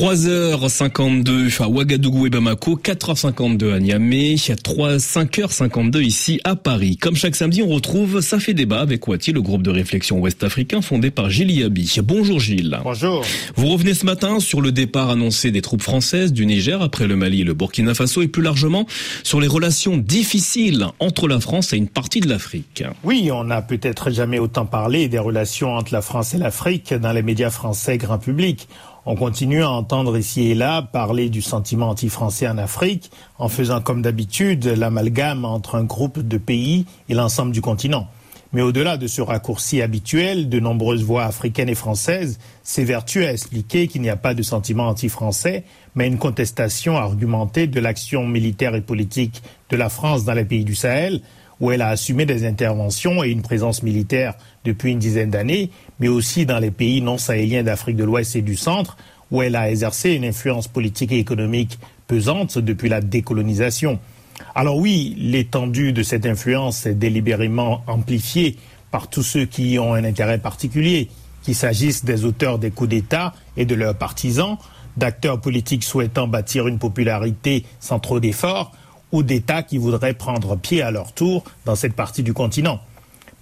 3h52 à Ouagadougou et Bamako, 4h52 à Niamey, 3, 5h52 ici à Paris. Comme chaque samedi, on retrouve Ça fait débat avec Wati, le groupe de réflexion ouest-africain fondé par Gilles Yabi. Bonjour Gilles. Bonjour. Vous revenez ce matin sur le départ annoncé des troupes françaises du Niger après le Mali et le Burkina Faso et plus largement sur les relations difficiles entre la France et une partie de l'Afrique. Oui, on n'a peut-être jamais autant parlé des relations entre la France et l'Afrique dans les médias français grand public. On continue à entendre ici et là parler du sentiment anti-français en Afrique en faisant comme d'habitude l'amalgame entre un groupe de pays et l'ensemble du continent. Mais au-delà de ce raccourci habituel, de nombreuses voix africaines et françaises s'évertuent à expliquer qu'il n'y a pas de sentiment anti-français, mais une contestation argumentée de l'action militaire et politique de la France dans les pays du Sahel, où elle a assumé des interventions et une présence militaire depuis une dizaine d'années, mais aussi dans les pays non sahéliens d'Afrique de l'Ouest et du Centre, où elle a exercé une influence politique et économique pesante depuis la décolonisation. Alors oui, l'étendue de cette influence est délibérément amplifiée par tous ceux qui y ont un intérêt particulier, qu'il s'agisse des auteurs des coups d'État et de leurs partisans, d'acteurs politiques souhaitant bâtir une popularité sans trop d'efforts, ou d'États qui voudraient prendre pied à leur tour dans cette partie du continent.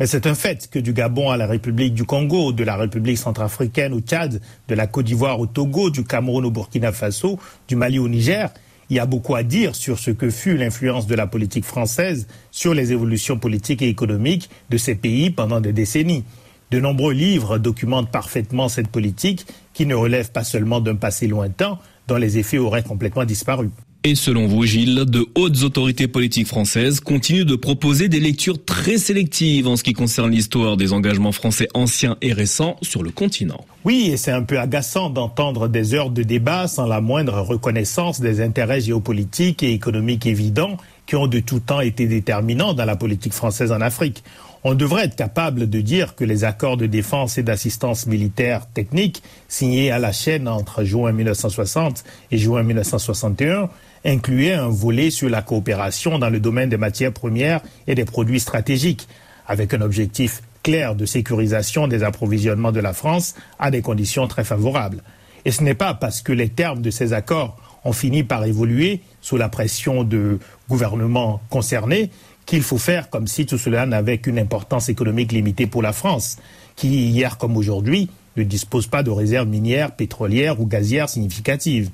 Mais c'est un fait que du Gabon à la République du Congo, de la République centrafricaine au Tchad, de la Côte d'Ivoire au Togo, du Cameroun au Burkina Faso, du Mali au Niger, il y a beaucoup à dire sur ce que fut l'influence de la politique française sur les évolutions politiques et économiques de ces pays pendant des décennies. De nombreux livres documentent parfaitement cette politique qui ne relève pas seulement d'un passé lointain dont les effets auraient complètement disparu. Et selon vous, Gilles, de hautes autorités politiques françaises continuent de proposer des lectures très sélectives en ce qui concerne l'histoire des engagements français anciens et récents sur le continent. Oui, et c'est un peu agaçant d'entendre des heures de débat sans la moindre reconnaissance des intérêts géopolitiques et économiques évidents qui ont de tout temps été déterminants dans la politique française en Afrique. On devrait être capable de dire que les accords de défense et d'assistance militaire technique signés à la chaîne entre juin 1960 et juin 1961 incluaient un volet sur la coopération dans le domaine des matières premières et des produits stratégiques, avec un objectif clair de sécurisation des approvisionnements de la France à des conditions très favorables. Et ce n'est pas parce que les termes de ces accords ont fini par évoluer sous la pression de gouvernements concernés qu'il faut faire comme si tout cela n'avait qu'une importance économique limitée pour la France, qui, hier comme aujourd'hui, ne dispose pas de réserves minières, pétrolières ou gazières significatives.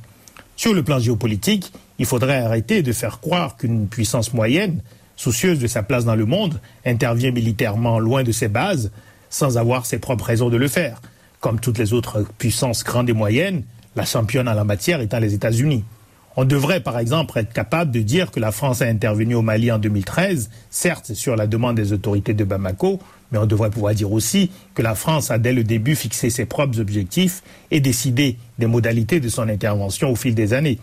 Sur le plan géopolitique, il faudrait arrêter de faire croire qu'une puissance moyenne, soucieuse de sa place dans le monde, intervient militairement loin de ses bases, sans avoir ses propres raisons de le faire. Comme toutes les autres puissances grandes et moyennes, la championne en la matière étant les États-Unis. On devrait, par exemple, être capable de dire que la France a intervenu au Mali en 2013, certes sur la demande des autorités de Bamako, mais on devrait pouvoir dire aussi que la France a dès le début fixé ses propres objectifs et décidé des modalités de son intervention au fil des années.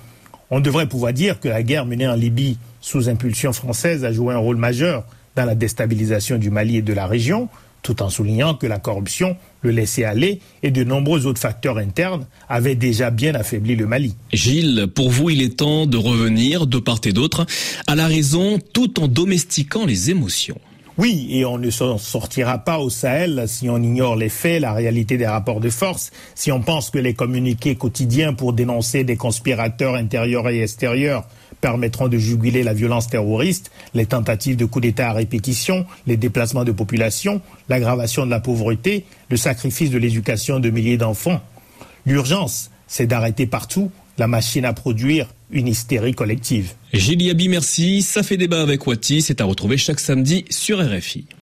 On devrait pouvoir dire que la guerre menée en Libye sous impulsion française a joué un rôle majeur dans la déstabilisation du Mali et de la région, tout en soulignant que la corruption, le laisser-aller et de nombreux autres facteurs internes avaient déjà bien affaibli le Mali. Gilles, pour vous, il est temps de revenir, de part et d'autre, à la raison tout en domestiquant les émotions. Oui, et on ne s'en sortira pas au Sahel si on ignore les faits, la réalité des rapports de force, si on pense que les communiqués quotidiens pour dénoncer des conspirateurs intérieurs et extérieurs permettront de juguler la violence terroriste, les tentatives de coup d'État à répétition, les déplacements de population, l'aggravation de la pauvreté, le sacrifice de l'éducation de milliers d'enfants. L'urgence, c'est d'arrêter partout la machine à produire une hystérie collective. Gilles merci. Ça fait débat avec Wati. C'est à retrouver chaque samedi sur RFI.